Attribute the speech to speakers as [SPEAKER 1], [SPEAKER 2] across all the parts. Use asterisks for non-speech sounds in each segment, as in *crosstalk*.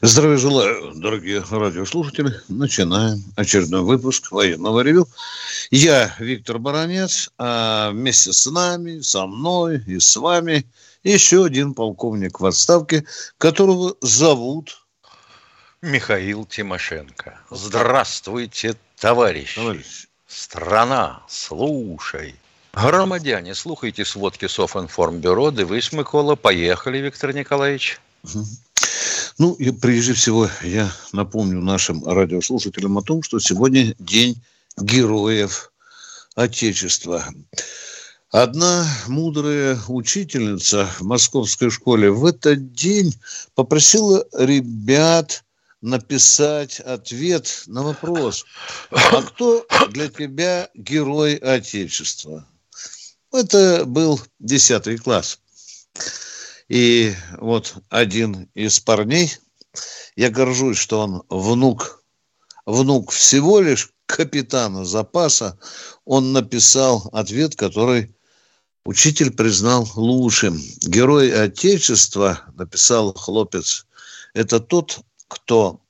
[SPEAKER 1] Здравия желаю, дорогие радиослушатели. Начинаем очередной выпуск военного ревю. Я Виктор Баранец, а вместе с нами, со мной и с вами еще один полковник в отставке, которого зовут...
[SPEAKER 2] Михаил Тимошенко. Здравствуйте, товарищи. Товарищ. Страна, слушай. Громадяне, слухайте сводки Софинформбюро. Дивись, Микола. Поехали, Виктор Николаевич.
[SPEAKER 1] Ну, и прежде всего я напомню нашим радиослушателям о том, что сегодня день героев Отечества. Одна мудрая учительница в московской школе в этот день попросила ребят написать ответ на вопрос, а кто для тебя герой Отечества? Это был 10 класс. И вот один из парней, я горжусь, что он внук, внук всего лишь капитана запаса, он написал ответ, который учитель признал лучшим. Герой Отечества, написал хлопец, это тот, кто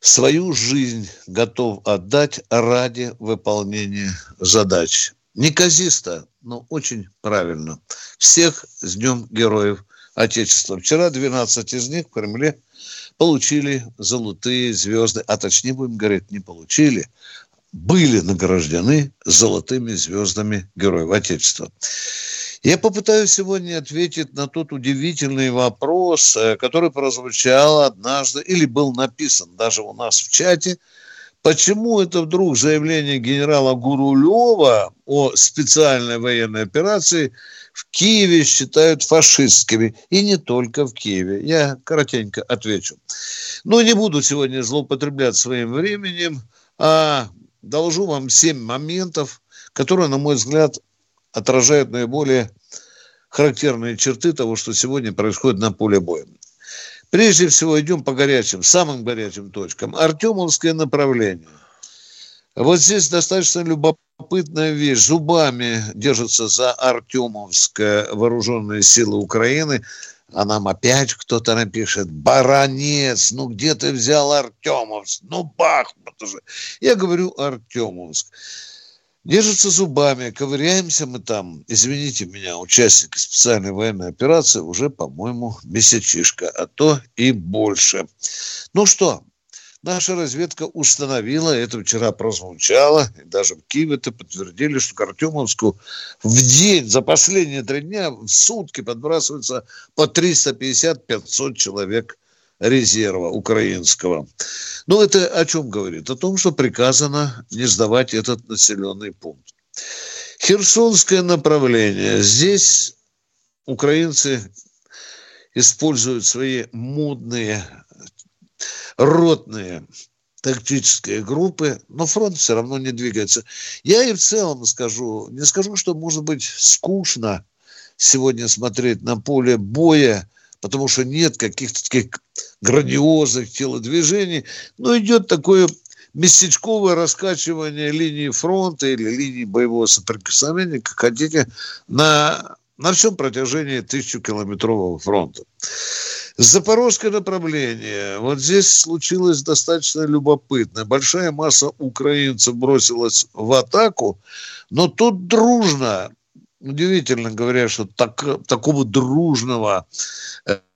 [SPEAKER 1] свою жизнь готов отдать ради выполнения задач. Неказисто, но очень правильно. Всех с Днем Героев Отечества. Вчера 12 из них в Кремле получили золотые звезды, а точнее будем говорить, не получили, были награждены золотыми звездами Героев Отечества. Я попытаюсь сегодня ответить на тот удивительный вопрос, э, который прозвучал однажды или был написан даже у нас в чате – Почему это вдруг заявление генерала Гурулева о специальной военной операции в Киеве считают фашистскими? И не только в Киеве. Я коротенько отвечу. Но не буду сегодня злоупотреблять своим временем, а должу вам семь моментов, которые, на мой взгляд, отражают наиболее характерные черты того, что сегодня происходит на поле боя. Прежде всего идем по горячим, самым горячим точкам. Артемовское направление. Вот здесь достаточно любопытная вещь. Зубами держатся за Артемовское вооруженные силы Украины. А нам опять кто-то напишет, баронец, ну где ты взял Артемовск? Ну Бахмут уже. Я говорю Артемовск. Держатся зубами, ковыряемся мы там, извините меня, участники специальной военной операции уже, по-моему, месячишка, а то и больше. Ну что, наша разведка установила, это вчера прозвучало, и даже в Киеве это подтвердили, что к Артемовску в день, за последние три дня, в сутки подбрасывается по 350-500 человек резерва украинского. Ну, это о чем говорит? О том, что приказано не сдавать этот населенный пункт. Херсонское направление. Здесь украинцы используют свои модные ротные тактические группы, но фронт все равно не двигается. Я и в целом скажу, не скажу, что может быть скучно сегодня смотреть на поле боя потому что нет каких-то таких грандиозных телодвижений, но идет такое местечковое раскачивание линии фронта или линии боевого соприкосновения, как хотите, на, на всем протяжении тысячекилометрового фронта. Запорожское направление. Вот здесь случилось достаточно любопытно. Большая масса украинцев бросилась в атаку, но тут дружно удивительно говоря, что так, такого дружного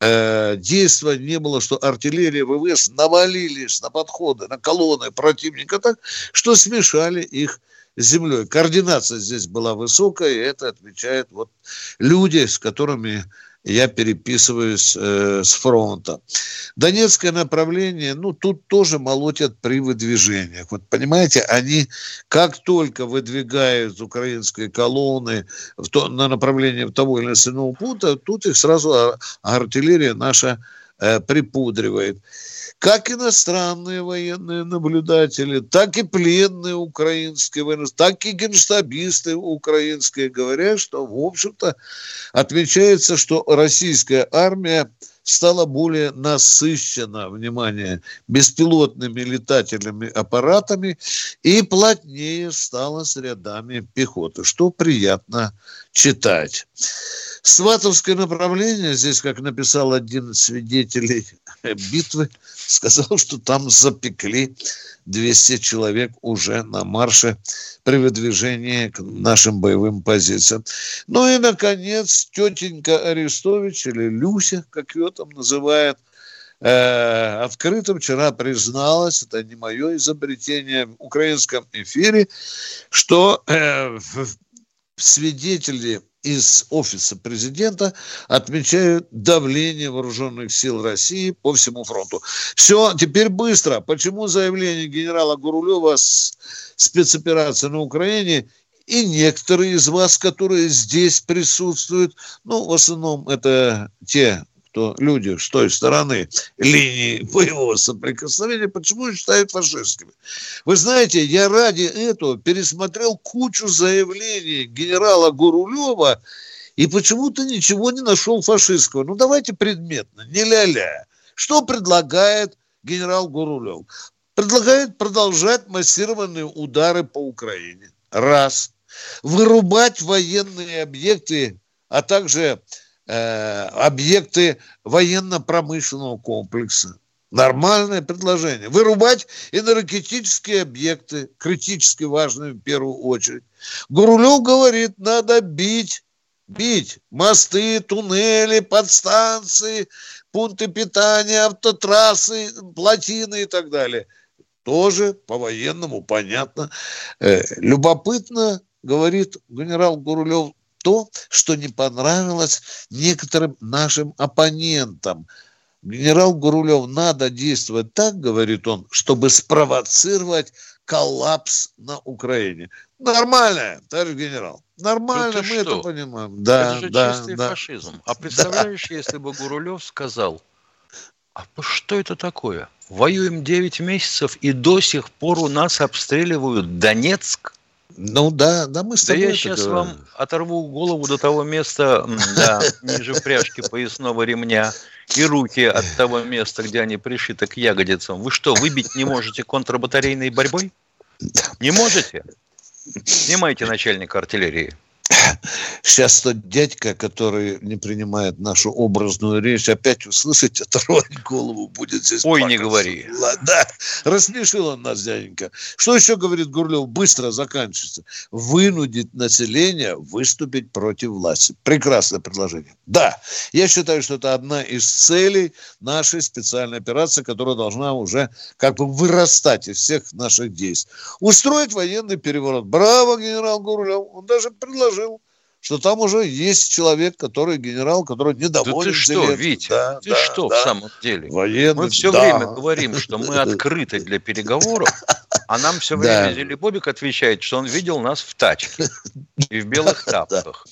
[SPEAKER 1] э, действия не было, что артиллерия ВВС навалились на подходы, на колонны противника так, что смешали их землей. Координация здесь была высокая, и это отвечает вот люди, с которыми я переписываюсь э, с фронта. Донецкое направление, ну, тут тоже молотят при выдвижениях. Вот понимаете, они как только выдвигают украинские колонны в то, на направление того или иного пункта, тут их сразу артиллерия наша э, припудривает. Как иностранные военные наблюдатели, так и пленные украинские военные, так и генштабисты украинские говорят, что, в общем-то, отмечается, что российская армия стала более насыщена, внимание, беспилотными летательными аппаратами и плотнее стала с рядами пехоты, что приятно читать. Сватовское направление, здесь, как написал один из свидетелей битвы, сказал, что там запекли 200 человек уже на марше при выдвижении к нашим боевым позициям. Ну и, наконец, тетенька Арестович, или Люся, как ее там называют, э, открыто вчера призналась, это не мое изобретение в украинском эфире, что э, свидетели из офиса президента отмечают давление вооруженных сил России по всему фронту. Все, теперь быстро. Почему заявление генерала Гурулева с спецоперации на Украине и некоторые из вас, которые здесь присутствуют, ну, в основном это те кто люди с той стороны линии боевого соприкосновения, почему считают фашистскими. Вы знаете, я ради этого пересмотрел кучу заявлений генерала Гурулева и почему-то ничего не нашел фашистского. Ну, давайте предметно, не ля-ля. Что предлагает генерал Гурулев? Предлагает продолжать массированные удары по Украине. Раз. Вырубать военные объекты, а также Э, объекты военно-промышленного комплекса. Нормальное предложение. Вырубать энергетические объекты, критически важные в первую очередь. Гурулев говорит, надо бить, бить мосты, туннели, подстанции, пункты питания, автотрассы, плотины и так далее. Тоже по-военному понятно. Э, любопытно, говорит генерал Гурулев, то, что не понравилось некоторым нашим оппонентам. Генерал Гурулев, надо действовать так, говорит он, чтобы спровоцировать коллапс на Украине. Нормально, товарищ генерал. Нормально, мы что? это понимаем.
[SPEAKER 2] Да, это же да, чистый да. фашизм. А представляешь, да. если бы Гурулев сказал, а что это такое? Воюем 9 месяцев, и до сих пор у нас обстреливают Донецк.
[SPEAKER 1] Ну да, да, мы с
[SPEAKER 2] тобой. Да я сейчас говорим. вам оторву голову до того места, да, ниже пряжки поясного ремня и руки от того места, где они пришиты к ягодицам. Вы что, выбить не можете контрбатарейной борьбой? Не можете? Снимайте начальника артиллерии.
[SPEAKER 1] Сейчас тот дядька, который не принимает нашу образную речь, опять услышать, *laughs* оторвать голову будет здесь.
[SPEAKER 2] Ой, плакаться. не говори.
[SPEAKER 1] Да, рассмешил он нас, дяденька. Что еще, говорит Гурлев, быстро заканчивается. Вынудить население выступить против власти. Прекрасное предложение. Да, я считаю, что это одна из целей нашей специальной операции, которая должна уже как бы вырастать из всех наших действий. Устроить военный переворот. Браво, генерал Гурлев. Он даже предложил что там уже есть человек, который генерал, который недоволен.
[SPEAKER 2] Да ты что, Витя, да, ты да, что да. в самом деле? Военный, мы все да. время говорим, что мы открыты для переговоров, а нам все время да. Зелебобик отвечает, что он видел нас в тачке и в белых *laughs* тапках.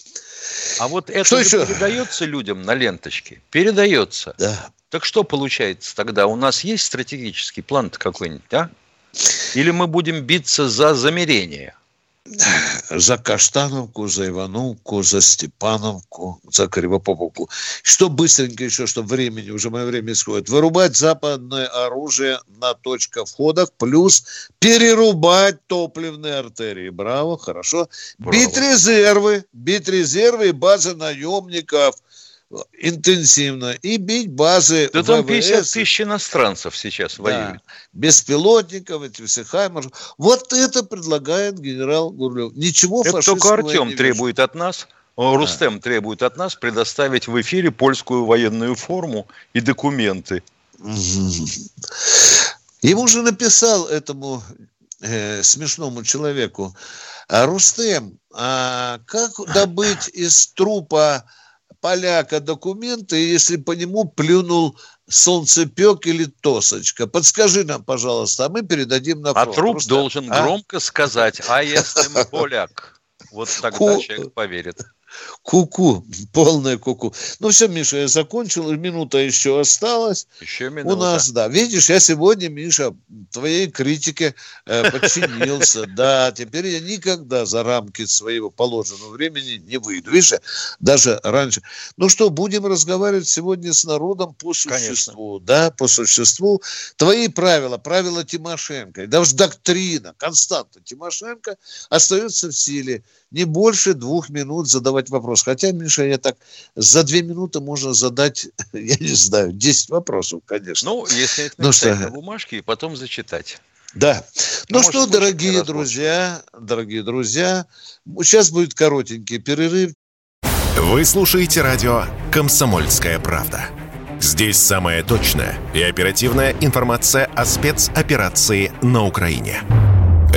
[SPEAKER 2] А вот это что еще? передается людям на ленточке? Передается. Да. Так что получается тогда? У нас есть стратегический план какой-нибудь, а? Или мы будем биться за замерение? *laughs*
[SPEAKER 1] за Каштановку, за Ивановку, за Степановку, за Кривопоповку. Что быстренько еще, чтобы времени, уже мое время исходит. Вырубать западное оружие на точках входах, плюс перерубать топливные артерии. Браво, хорошо. Браво. Бить резервы, бить резервы и базы наемников – интенсивно и бить базы
[SPEAKER 2] Да там 50 тысяч иностранцев сейчас да. воюют.
[SPEAKER 1] Беспилотников, эти все хаймеры. Вот это предлагает генерал Гурлев. Ничего
[SPEAKER 2] Это только Артем требует от нас, Рустем да. требует от нас предоставить в эфире польскую военную форму и документы.
[SPEAKER 1] Ему же написал этому э, смешному человеку, «А, Рустем, а как добыть из трупа поляка документы, если по нему плюнул солнцепек или тосочка. Подскажи нам, пожалуйста, а мы передадим на
[SPEAKER 2] фронт. А труп Просто... должен а? громко сказать, а если мы поляк? Вот тогда человек поверит.
[SPEAKER 1] Куку, полная куку. Ну все, Миша, я закончил, минута еще осталась. Еще минута. У нас, да. Видишь, я сегодня, Миша, твоей критике э, подчинился. *laughs* Да, теперь я никогда за рамки своего положенного времени не выйду. Видишь, даже раньше. Ну что, будем разговаривать сегодня с народом по существу. Да, по существу. Твои правила, правила Тимошенко, даже доктрина, константа Тимошенко остается в силе. Не больше двух минут задавать вопрос. Хотя, Миша, я так, за две минуты можно задать, *laughs* я не знаю, 10 вопросов, конечно.
[SPEAKER 2] Ну, если это ну, что... на бумажке и потом зачитать.
[SPEAKER 1] Да. Ну Может, что, дорогие друзья, дорогие друзья, сейчас будет коротенький перерыв.
[SPEAKER 3] Вы слушаете радио «Комсомольская правда». Здесь самая точная и оперативная информация о спецоперации на Украине.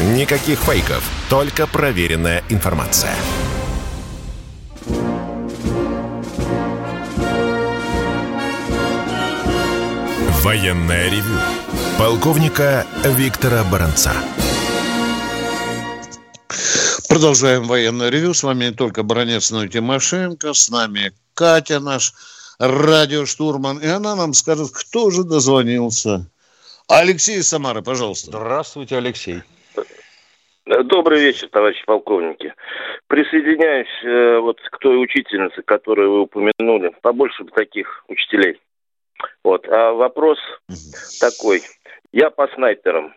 [SPEAKER 3] Никаких фейков, только проверенная информация. Военная ревю. Полковника Виктора Баранца.
[SPEAKER 1] Продолжаем военное ревю. С вами не только Баранец, но и Тимошенко. С нами Катя, наш радиоштурман. И она нам скажет, кто же дозвонился. Алексей из Самары, пожалуйста.
[SPEAKER 2] Здравствуйте, Алексей.
[SPEAKER 4] Добрый вечер, товарищи полковники. Присоединяюсь э, вот к той учительнице, которую вы упомянули. Побольше бы таких учителей. Вот. А вопрос такой. Я по снайперам.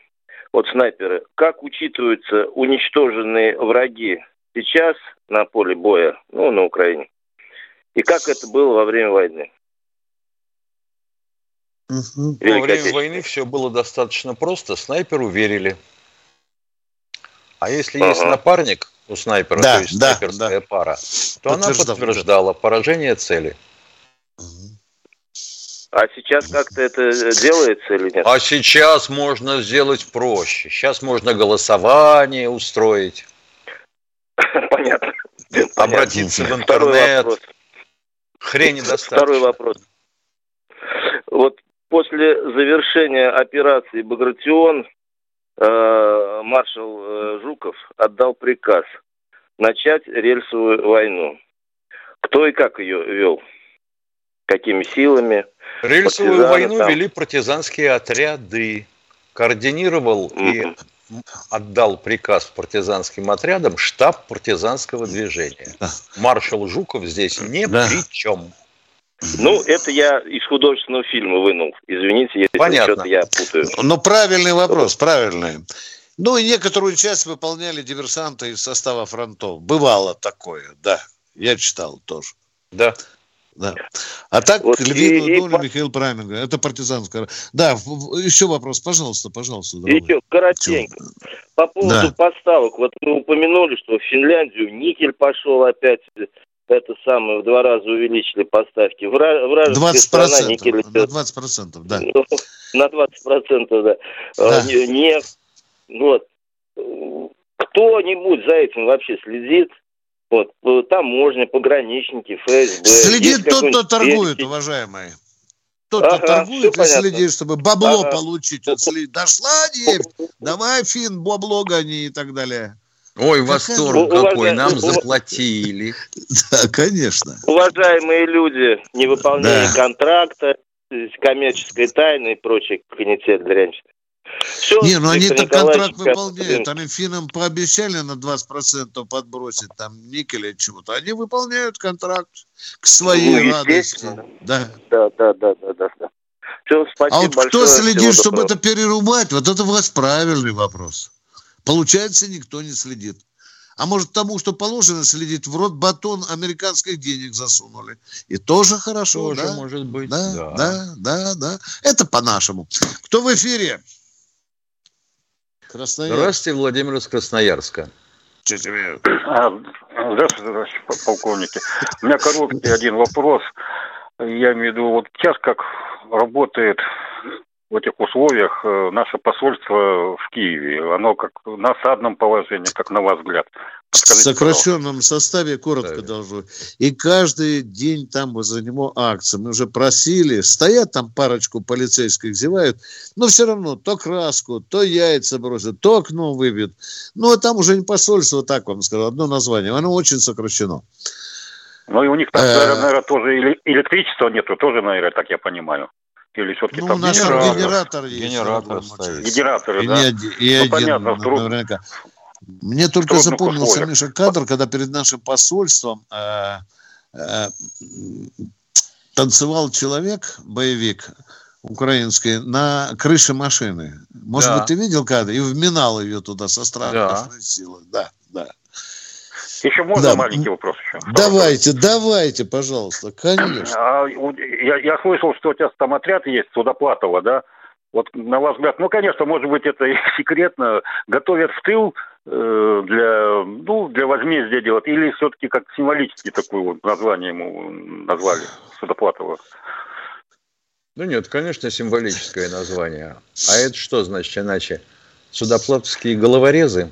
[SPEAKER 4] Вот снайперы. Как учитываются уничтоженные враги сейчас на поле боя, ну, на Украине? И как это было во время войны?
[SPEAKER 2] Во время войны все было достаточно просто. Снайперу верили. А если ага. есть напарник у снайпера, да, то есть да, снайперская да. пара, то она подтверждала поражение цели.
[SPEAKER 4] А сейчас как-то это делается или нет?
[SPEAKER 2] А сейчас можно сделать проще. Сейчас можно голосование устроить. *laughs*
[SPEAKER 4] Понятно.
[SPEAKER 2] Обратиться в интернет. Хрень достаточно.
[SPEAKER 4] Второй вопрос. Вот после завершения операции «Багратион» маршал э, Жуков отдал приказ начать рельсовую войну. Кто и как ее вел? Какими силами?
[SPEAKER 2] Рельсовую войну там. вели партизанские отряды. Координировал mm-hmm. и отдал приказ партизанским отрядам штаб партизанского движения. Маршал Жуков здесь ни да. при чем.
[SPEAKER 4] Ну, это я из художественного фильма вынул. Извините, если
[SPEAKER 1] Понятно. я путаю. Но правильный вопрос, правильный. Ну, и некоторую часть выполняли диверсанты из состава фронтов. Бывало такое, да. Я читал тоже.
[SPEAKER 2] Да.
[SPEAKER 1] Да. А так, вот львиную и, долю и... Михаил говорит. Это партизанская. Да, еще вопрос, пожалуйста, пожалуйста.
[SPEAKER 4] Дорогой. Еще коротенько. По поводу да. поставок. Вот мы упомянули, что в Финляндию никель пошел опять это самое, в два раза увеличили поставки. Вра,
[SPEAKER 1] вражеская 20%, страна никель... На 20%, да. Ну,
[SPEAKER 4] на 20%, да. да. А, нефть. Вот. Кто-нибудь за этим вообще следит? Вот, таможня, пограничники, ФСБ.
[SPEAKER 1] Следит тот, кто торгует, уважаемые. Тот, ага, кто торгует и следит, чтобы бабло ага. получить. Вот следит. Дошла нефть, давай, Фин, бабло гони и так далее.
[SPEAKER 2] Ой, восторг какой, какой, нам заплатили.
[SPEAKER 1] Да, конечно.
[SPEAKER 4] Уважаемые люди, не выполняли да. контракта, коммерческой тайны и прочее канитель дрянь.
[SPEAKER 1] Все, не, ну они-то контракт выполняют. Они финнам пообещали на 20% подбросить там никеля чего-то. Они выполняют контракт к своей ну, радости.
[SPEAKER 4] Да. Да, да, да, да, да. да.
[SPEAKER 1] Все, а вот большое, кто следит, чтобы доброго. это перерубать, вот это у вас правильный вопрос. Получается, никто не следит. А может, тому, что положено, следить в рот батон американских денег засунули. И тоже хорошо, тоже да?
[SPEAKER 2] может быть.
[SPEAKER 1] Да, да, да, да, да. Это по-нашему. Кто в эфире?
[SPEAKER 2] Красноярск. Здравствуйте, Владимир из Красноярска.
[SPEAKER 5] Здравствуйте, товарищи полковники. У меня короткий один вопрос. Я имею в виду, вот сейчас как работает в этих условиях э, наше посольство в Киеве? Оно как на осадном положении, как на ваш взгляд?
[SPEAKER 1] в сокращенном составе, коротко да. должно. И каждый день там возле него акции. Мы уже просили, стоят там парочку полицейских, зевают, но все равно то краску, то яйца бросят, то окно выбьют. Ну, а там уже не посольство, так вам скажу, одно название. Оно очень сокращено.
[SPEAKER 5] Ну, и у них там, э. наверное, тоже электричества нету, тоже, наверное, так я понимаю. Или все-таки ну, там
[SPEAKER 1] у нас генератор, генератор есть.
[SPEAKER 5] Генератор стоит. Генераторы,
[SPEAKER 1] и да? Не, и ну, один, понятно, наверняка. Мне только запомнился, условиях. Миша, кадр, когда перед нашим посольством э, э, танцевал человек, боевик украинский, на крыше машины. Может да. быть, ты видел кадр? И вминал ее туда со страшной да. силой. Да, да.
[SPEAKER 5] Еще можно да. маленький вопрос еще?
[SPEAKER 1] Давайте, давайте, пожалуйста, конечно. А,
[SPEAKER 5] я, я слышал, что у тебя там отряд есть, Судоплатова, да? Вот на ваш взгляд, ну, конечно, может быть, это *laughs* и секретно, готовят в тыл э, для, ну, для возмездия делать, или все-таки как символически такое вот название ему назвали, Судоплатова?
[SPEAKER 2] Ну нет, конечно, символическое название. А это что значит иначе? Судоплатовские головорезы?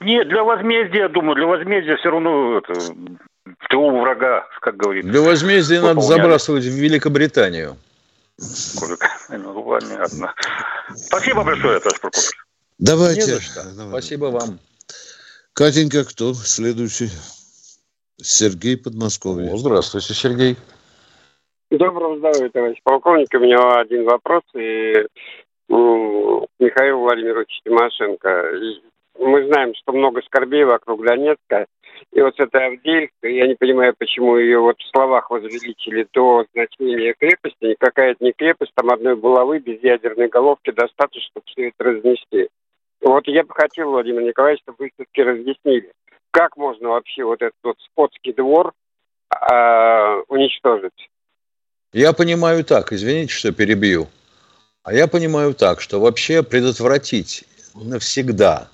[SPEAKER 5] Нет, для возмездия, думаю, для возмездия все равно это, в тылу врага, как говорится.
[SPEAKER 2] Для возмездия надо забрасывать в Великобританию.
[SPEAKER 5] Ну, понятно. Спасибо большое, Товарищ Прокопьевич.
[SPEAKER 1] Давайте.
[SPEAKER 2] Что. Спасибо вам.
[SPEAKER 1] Катенька, кто следующий? Сергей Подмосковье.
[SPEAKER 2] О, здравствуйте, Сергей.
[SPEAKER 6] Доброго здоровья, товарищ полковник. У меня один вопрос. И Михаил Владимирович Тимошенко мы знаем, что много скорбей вокруг Донецка. И вот эта Авдеевка, я не понимаю, почему ее вот в словах возвеличили до значения крепости. Никакая это не крепость, там одной булавы без ядерной головки достаточно, чтобы все это разнести. Вот я бы хотел, Владимир Николаевич, чтобы вы все-таки разъяснили, как можно вообще вот этот вот скотский двор э, уничтожить?
[SPEAKER 2] Я понимаю так, извините, что перебью. А я понимаю так, что вообще предотвратить навсегда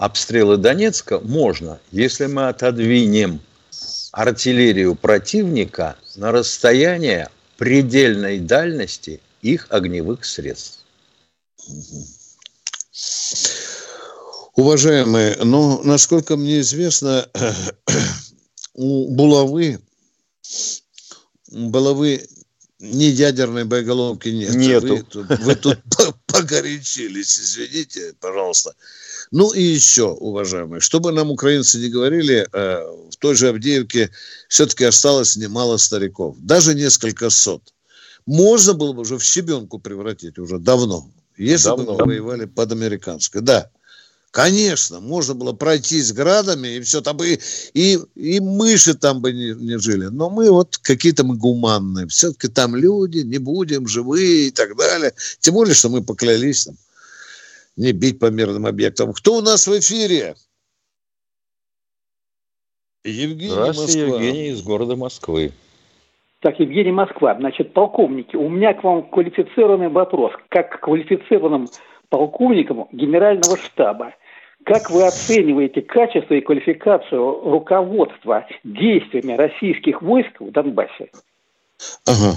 [SPEAKER 2] обстрелы Донецка можно, если мы отодвинем артиллерию противника на расстояние предельной дальности их огневых средств.
[SPEAKER 1] Уважаемые, ну, насколько мне известно, у булавы, булавы ни ядерной боеголовки нет.
[SPEAKER 2] Нету.
[SPEAKER 1] Вы тут, вы тут *laughs* погорячились, извините, пожалуйста. Ну и еще, уважаемые, чтобы нам украинцы не говорили, э, в той же Авдеевке все-таки осталось немало стариков, даже несколько сот. Можно было бы уже в щебенку превратить уже давно, если давно. бы мы воевали под американской. Да, конечно, можно было пройтись градами, и все там бы, и, и мыши там бы не, не жили. Но мы вот какие-то мы гуманные. Все-таки там люди, не будем, живые и так далее. Тем более, что мы поклялись там не бить по мирным объектам. Кто у нас в эфире?
[SPEAKER 2] Евгений Здравствуйте, Москва. Евгений из города Москвы.
[SPEAKER 7] Так, Евгений Москва. Значит, полковники, у меня к вам квалифицированный вопрос. Как к квалифицированным полковникам генерального штаба, как вы оцениваете качество и квалификацию руководства действиями российских войск в Донбассе?
[SPEAKER 1] Ага.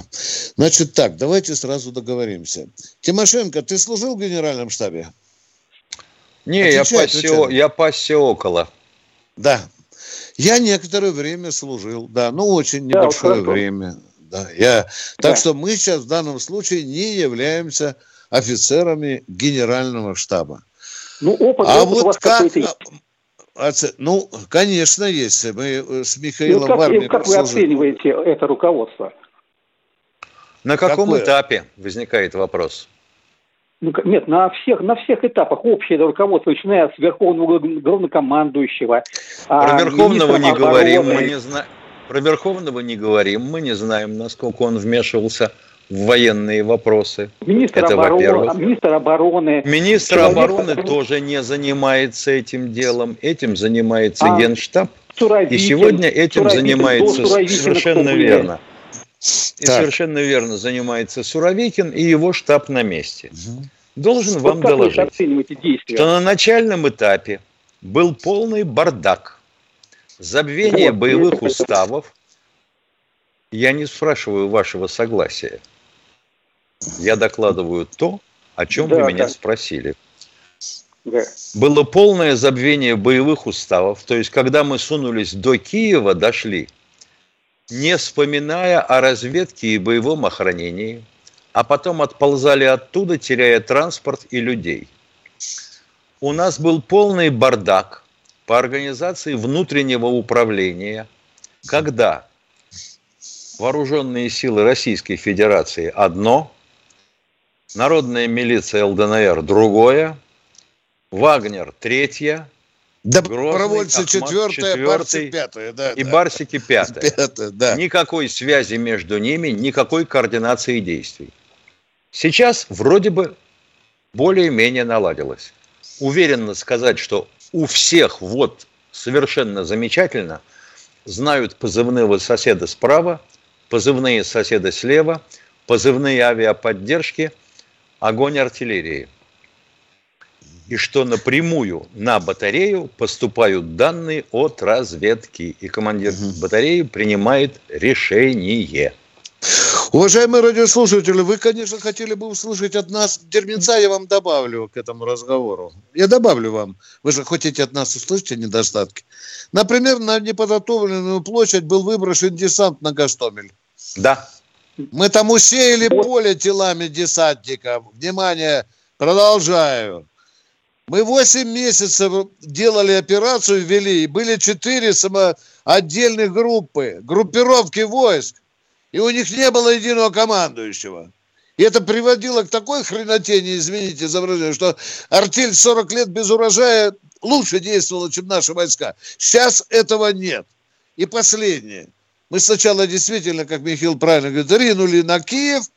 [SPEAKER 1] Значит так, давайте сразу договоримся. Тимошенко, ты служил в генеральном штабе?
[SPEAKER 2] Не, я пасся, я пасся около.
[SPEAKER 1] Да. Я некоторое время служил, да, ну очень небольшое да, время. Да, я... Да. Так что мы сейчас в данном случае не являемся офицерами генерального штаба.
[SPEAKER 7] Ну, опыт, а опыт вот у вас как...
[SPEAKER 1] А, ну, конечно, есть. Мы э, с Михаилом ну, как, в армии
[SPEAKER 7] Как вы оцениваете это руководство?
[SPEAKER 2] На каком Какое? этапе возникает вопрос?
[SPEAKER 7] Ну, нет, на всех, на всех этапах общее руководство, начиная с верховного главнокомандующего.
[SPEAKER 2] А Про верховного не обороны. говорим, мы не знаем. Про Верховного не говорим, мы не знаем, насколько он вмешивался в военные вопросы.
[SPEAKER 7] Министр, Это, обороны, министр обороны.
[SPEAKER 2] Министр обороны тоже не занимается этим делом. Этим занимается а, Генштаб. Суровикин, и сегодня этим Суровикин, занимается совершенно верно. И так. совершенно верно занимается Суровикин и его штаб на месте. Угу. Должен вот вам доложить, что на начальном этапе был полный бардак, забвение вот, боевых уставов Я не спрашиваю вашего согласия. Я докладываю то, о чем да, вы меня да. спросили. Да. Было полное забвение боевых уставов. То есть, когда мы сунулись до Киева, дошли, не вспоминая о разведке и боевом охранении, а потом отползали оттуда, теряя транспорт и людей. У нас был полный бардак по организации внутреннего управления, когда вооруженные силы Российской Федерации одно, народная милиция ЛДНР другое, Вагнер третье,
[SPEAKER 1] Добровольцы четвертое, Барсик пятое, да.
[SPEAKER 2] И да. Барсики пятое. пятое да. Никакой связи между ними, никакой координации действий. Сейчас вроде бы более-менее наладилось. Уверенно сказать, что у всех вот совершенно замечательно знают позывные соседа справа, позывные соседа слева, позывные авиаподдержки, огонь артиллерии – и что напрямую на батарею поступают данные от разведки, и командир угу. батареи принимает решение.
[SPEAKER 1] Уважаемые радиослушатели, вы, конечно, хотели бы услышать от нас терминца, я вам добавлю к этому разговору. Я добавлю вам. Вы же хотите от нас услышать недостатки. Например, на неподготовленную площадь был выброшен десант на Гастомель.
[SPEAKER 2] Да.
[SPEAKER 1] Мы там усеяли поле телами десантников. Внимание, продолжаю. Мы 8 месяцев делали операцию, вели, и были 4 само... отдельных группы, группировки войск, и у них не было единого командующего. И это приводило к такой хренотени, извините за выражение, что артель 40 лет без урожая лучше действовала, чем наши войска. Сейчас этого нет. И последнее. Мы сначала действительно, как Михаил правильно говорит, ринули на Киев –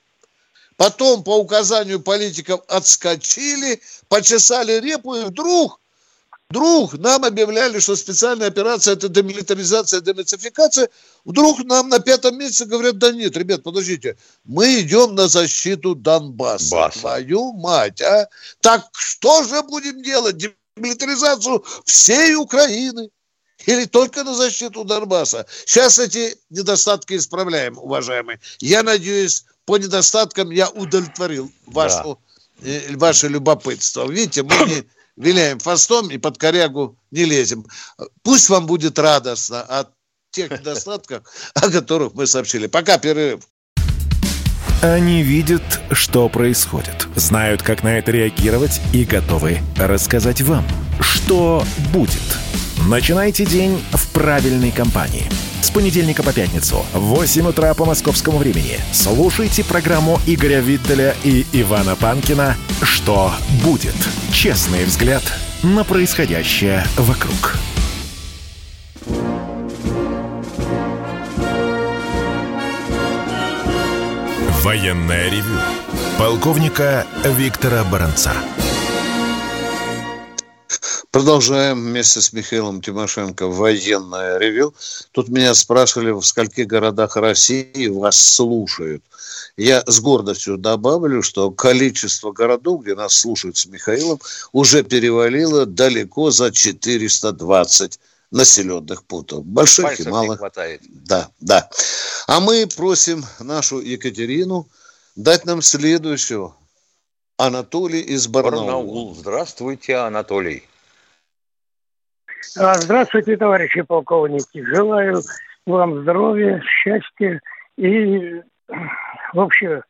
[SPEAKER 1] Потом по указанию политиков отскочили, почесали репу, и вдруг, вдруг нам объявляли, что специальная операция – это демилитаризация, денацификация. Вдруг нам на пятом месяце говорят, да нет, ребят, подождите, мы идем на защиту Донбасса. Баса. Твою мать, а? Так что же будем делать? Демилитаризацию всей Украины? Или только на защиту Донбасса? Сейчас эти недостатки исправляем, уважаемые. Я надеюсь, по недостаткам я удовлетворил вашу, да. э, ваше любопытство. Видите, мы не *coughs* виляем фастом и под корягу не лезем. Пусть вам будет радостно от тех *laughs* недостатков, о которых мы сообщили. Пока, перерыв.
[SPEAKER 3] Они видят, что происходит, знают, как на это реагировать и готовы рассказать вам, что будет. Начинайте день в правильной компании – с понедельника по пятницу в 8 утра по московскому времени слушайте программу Игоря Виттеля и Ивана Панкина «Что будет?» Честный взгляд на происходящее вокруг. Военная ревю. Полковника Виктора Баранца.
[SPEAKER 1] Продолжаем вместе с Михаилом Тимошенко военное ревю. Тут меня спрашивали, в скольких городах России вас слушают. Я с гордостью добавлю, что количество городов, где нас слушают с Михаилом, уже перевалило далеко за 420 населенных пунктов. Больших Пальцев и малых.
[SPEAKER 2] Хватает.
[SPEAKER 1] Да, да. А мы просим нашу Екатерину дать нам следующего. Анатолий из Барнаула. Барнаул.
[SPEAKER 2] Здравствуйте, Анатолий.
[SPEAKER 8] А, здравствуйте, товарищи полковники. Желаю вам здоровья, счастья и вообще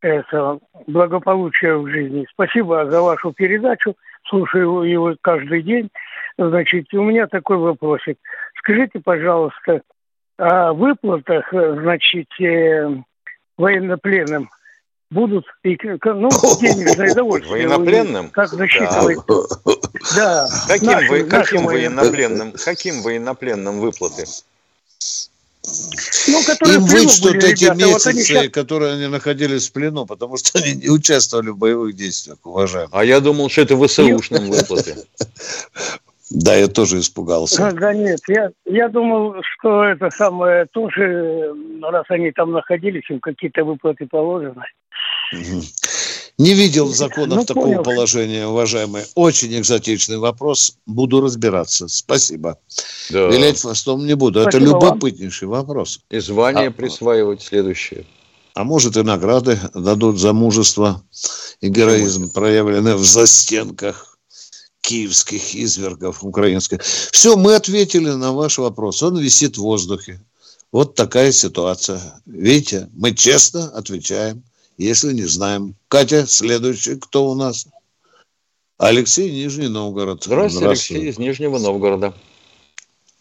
[SPEAKER 8] это, благополучия в жизни. Спасибо за вашу передачу. Слушаю его каждый день. Значит, у меня такой вопросик. Скажите, пожалуйста, о выплатах, значит, э, военнопленным – будут ну, денежное *laughs* удовольствие.
[SPEAKER 2] Военнопленным?
[SPEAKER 8] Как засчитывать?
[SPEAKER 2] Да. Каким, нашим, вы, каким военнопленным? Каким военнопленным выплаты?
[SPEAKER 1] Ну, которые Им вычтут эти ребята, месяцы, вот они... которые они находились в плену, потому что они не участвовали в боевых действиях, уважаемые.
[SPEAKER 2] А я думал, что это ВСУшным выплаты. *laughs*
[SPEAKER 1] Да, я тоже испугался.
[SPEAKER 8] Да нет, я, я думал, что это самое тоже, раз они там находились, им какие-то выплаты положены.
[SPEAKER 1] Не видел законов ну, такого понял. положения, уважаемые. Очень экзотичный вопрос. Буду разбираться. Спасибо. Да. Вилять хвостом не буду. Спасибо Это любопытнейший вам. вопрос.
[SPEAKER 2] И звание а, присваивать следующее.
[SPEAKER 1] А может и награды дадут за мужество и героизм, проявленные в застенках киевских извергов украинских. Все, мы ответили на ваш вопрос. Он висит в воздухе. Вот такая ситуация. Видите, мы честно отвечаем, если не знаем. Катя, следующий, кто у нас? Алексей, Нижний Новгород.
[SPEAKER 2] Здравствуйте, Здравствуйте. Алексей из Нижнего Новгорода.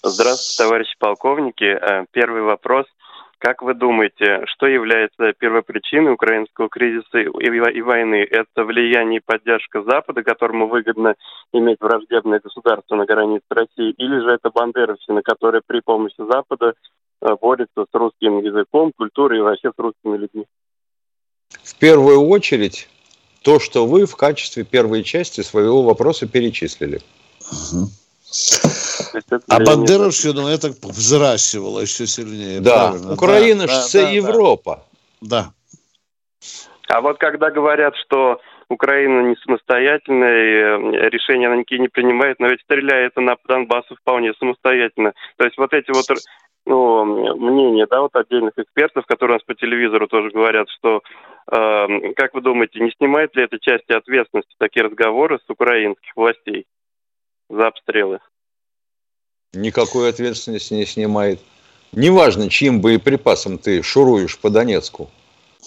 [SPEAKER 9] Здравствуйте, товарищи полковники. Э, первый вопрос. Как вы думаете, что является первопричиной украинского кризиса и войны? Это влияние и поддержка Запада, которому выгодно иметь враждебное государство на границе России, или же это бандеровщина, которая при помощи Запада э, борется с русским языком, культурой и вообще с русскими людьми?
[SPEAKER 2] В первую очередь, то, что вы в качестве первой части своего вопроса перечислили. Угу.
[SPEAKER 1] А Бандеровщину это взращивало еще сильнее.
[SPEAKER 2] Да, правильно? Украина да, же да, Европа.
[SPEAKER 1] Да.
[SPEAKER 9] А вот когда говорят, что Украина не самостоятельная, э, решения она никакие не принимает, но ведь стреляет она по Донбассу вполне самостоятельно. То есть вот эти вот ну, мнения, да, вот отдельных экспертов, которые у нас по телевизору тоже говорят, что, э, как вы думаете, не снимает ли это части ответственности такие разговоры с украинских властей за обстрелы?
[SPEAKER 2] никакой ответственности не снимает. Неважно, чьим боеприпасом ты шуруешь по Донецку.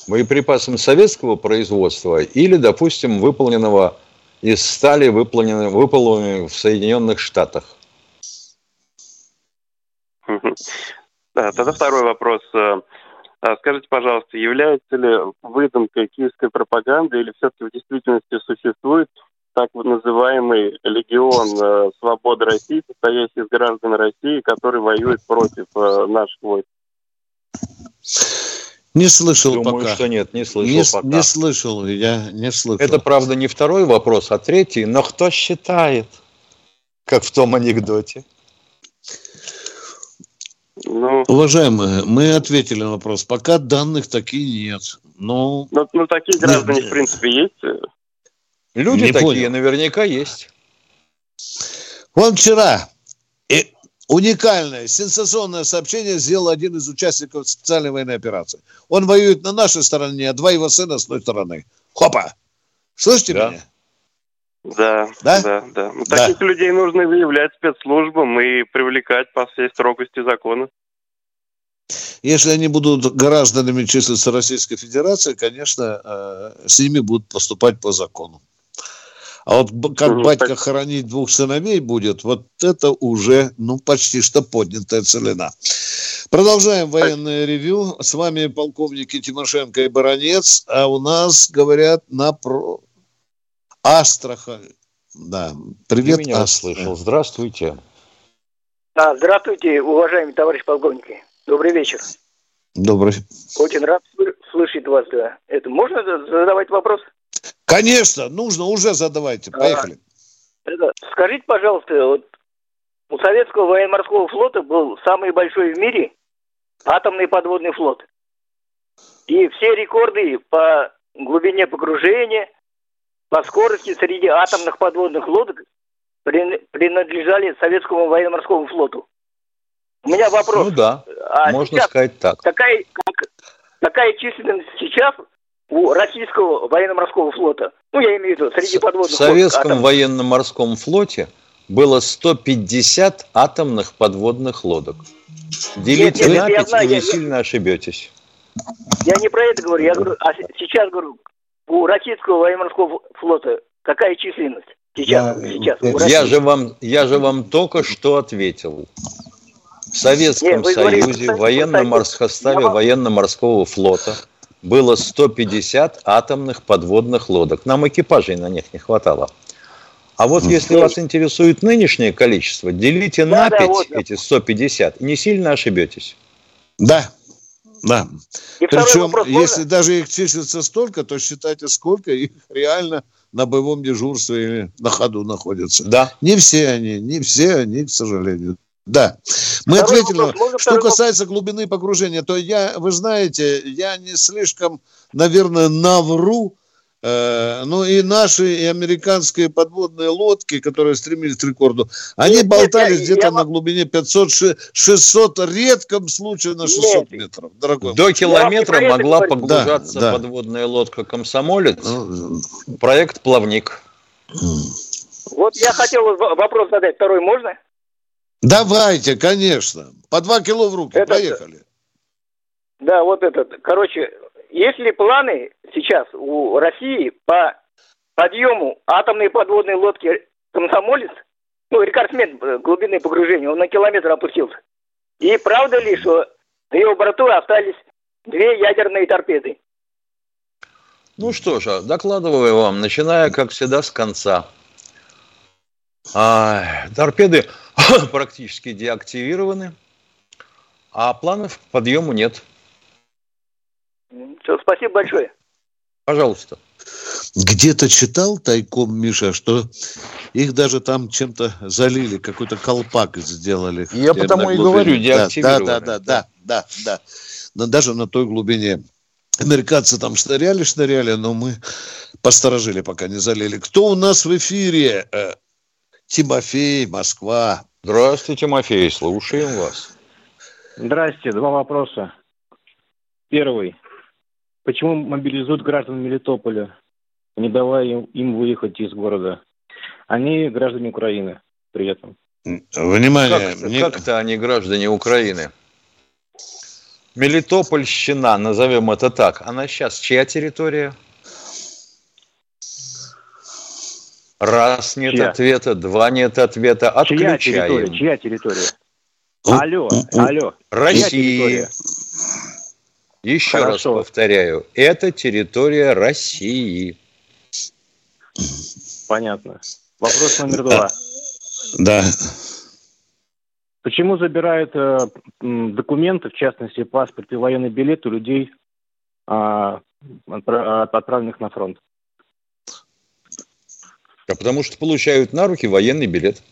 [SPEAKER 2] Боеприпасом советского производства или, допустим, выполненного из стали, выполненного, выполненного в Соединенных Штатах.
[SPEAKER 9] Да, тогда второй вопрос. Э, а скажите, пожалуйста, является ли выдумкой киевской пропаганды или все-таки в действительности существует так называемый легион э, свободы России, состоящий из граждан России, который воюет против э, наших войск.
[SPEAKER 1] Не слышал
[SPEAKER 2] Думаю,
[SPEAKER 1] пока.
[SPEAKER 2] что нет, не слышал
[SPEAKER 1] не,
[SPEAKER 2] пока.
[SPEAKER 1] Не слышал, я не слышал.
[SPEAKER 2] Это, правда, не второй вопрос, а третий. Но кто считает, как в том анекдоте?
[SPEAKER 1] Ну, Уважаемые, мы ответили на вопрос. Пока данных таких нет. Но...
[SPEAKER 9] Ну, ну такие граждане, нет. в принципе, есть.
[SPEAKER 2] Люди не такие понял. наверняка есть.
[SPEAKER 1] Вон вчера и уникальное, сенсационное сообщение сделал один из участников специальной военной операции. Он воюет на нашей стороне, а два его сына с той стороны. Хопа! Слышите да. меня?
[SPEAKER 9] Да, да, да. да. да. Таких людей нужно выявлять спецслужбам и привлекать по всей строгости закона.
[SPEAKER 1] Если они будут гражданами числиться Российской Федерации, конечно, э, с ними будут поступать по закону. А вот как батька хоронить двух сыновей будет, вот это уже, ну, почти что поднятая целина. Продолжаем военное ревю. С вами полковники Тимошенко и Баранец. А у нас, говорят, на про... Астрахань. Да, привет,
[SPEAKER 2] Ты меня слышал. Здравствуйте.
[SPEAKER 10] А, здравствуйте, уважаемые товарищи полковники. Добрый вечер.
[SPEAKER 1] Добрый.
[SPEAKER 10] Очень рад слышать вас. Это можно задавать вопрос?
[SPEAKER 1] Конечно, нужно, уже задавайте. Поехали.
[SPEAKER 10] А, это, скажите, пожалуйста, вот у советского военно-морского флота был самый большой в мире атомный подводный флот. И все рекорды по глубине погружения, по скорости среди атомных подводных лодок принадлежали советскому военно-морскому флоту. У меня вопрос.
[SPEAKER 2] Ну да, а можно сказать так.
[SPEAKER 10] Какая, как, какая численность сейчас у российского военно-морского флота. Ну, я имею в виду, среди подводных
[SPEAKER 2] В советском атом... военно-морском флоте было 150 атомных подводных лодок. Делите нет, нет, на 5, и не я, сильно ошибетесь.
[SPEAKER 10] Я не про это говорю, я говорю, а сейчас говорю, у российского военно-морского флота какая численность? Сейчас, я, сейчас,
[SPEAKER 2] я, же вам, я же вам только что ответил. В Советском Нет, Союзе в военно-морском составе военно-морского флота было 150 атомных подводных лодок. Нам экипажей на них не хватало. А вот если вас интересует нынешнее количество, делите да, на 5 да, вот, эти 150, и не сильно ошибетесь.
[SPEAKER 1] Да, да. И Причем, вопрос, если можно? даже их числится столько, то считайте, сколько их реально на боевом дежурстве или на ходу находятся. Да. Не все они, не все они, к сожалению. Да, мы Второй ответили. Вопрос, что касается глубины погружения, то я, вы знаете, я не слишком, наверное, навру, ну и наши, и американские подводные лодки, которые стремились к рекорду, они нет, болтались где-то я... на глубине 500-600, редком случае на 600 нет. метров.
[SPEAKER 2] Дорогой До километра могла погружаться да, подводная лодка «Комсомолец». Ну, Проект «Плавник».
[SPEAKER 10] Вот я хотел вопрос задать. Второй можно?
[SPEAKER 1] Давайте, конечно. По два кило в руки. Это... Поехали.
[SPEAKER 10] Да, вот этот. Короче, есть ли планы сейчас у России по подъему атомной подводной лодки «Комсомолец», ну, рекордсмен глубины погружения, он на километр опустился. И правда ли, что на его борту остались две ядерные торпеды?
[SPEAKER 2] Ну что же, докладываю вам, начиная, как всегда, с конца. А, торпеды *clears throat* практически деактивированы, а планов к подъему нет.
[SPEAKER 10] Все, спасибо большое.
[SPEAKER 2] Пожалуйста.
[SPEAKER 1] Где-то читал тайком, Миша, что их даже там чем-то залили, какой-то колпак сделали.
[SPEAKER 2] Я потому и говорю, деактивировали.
[SPEAKER 1] Да, да, да, да, да, да. Но даже на той глубине. Американцы там шныряли, шныряли, но мы посторожили, пока не залили. Кто у нас в эфире? Э, Тимофей, Москва.
[SPEAKER 2] Здравствуйте, Тимофей, слушаем вас.
[SPEAKER 11] Здрасте, два вопроса. Первый. Почему мобилизуют граждан Мелитополя, не давая им, им выехать из города? Они граждане Украины при этом.
[SPEAKER 1] Внимание!
[SPEAKER 2] Как, мне... Как-то они граждане Украины. Мелитопольщина, назовем это так, она сейчас чья территория? Раз нет чья? ответа, два нет ответа, отключаем.
[SPEAKER 11] Чья территория? Чья территория? Алло, алло.
[SPEAKER 2] Россия. Еще Хорошо. раз повторяю, это территория России.
[SPEAKER 11] Понятно. Вопрос номер два.
[SPEAKER 1] Да.
[SPEAKER 11] Почему забирают э, документы, в частности паспорт и военный билет у людей, э, отправленных на фронт?
[SPEAKER 2] А потому что получают на руки военный билет.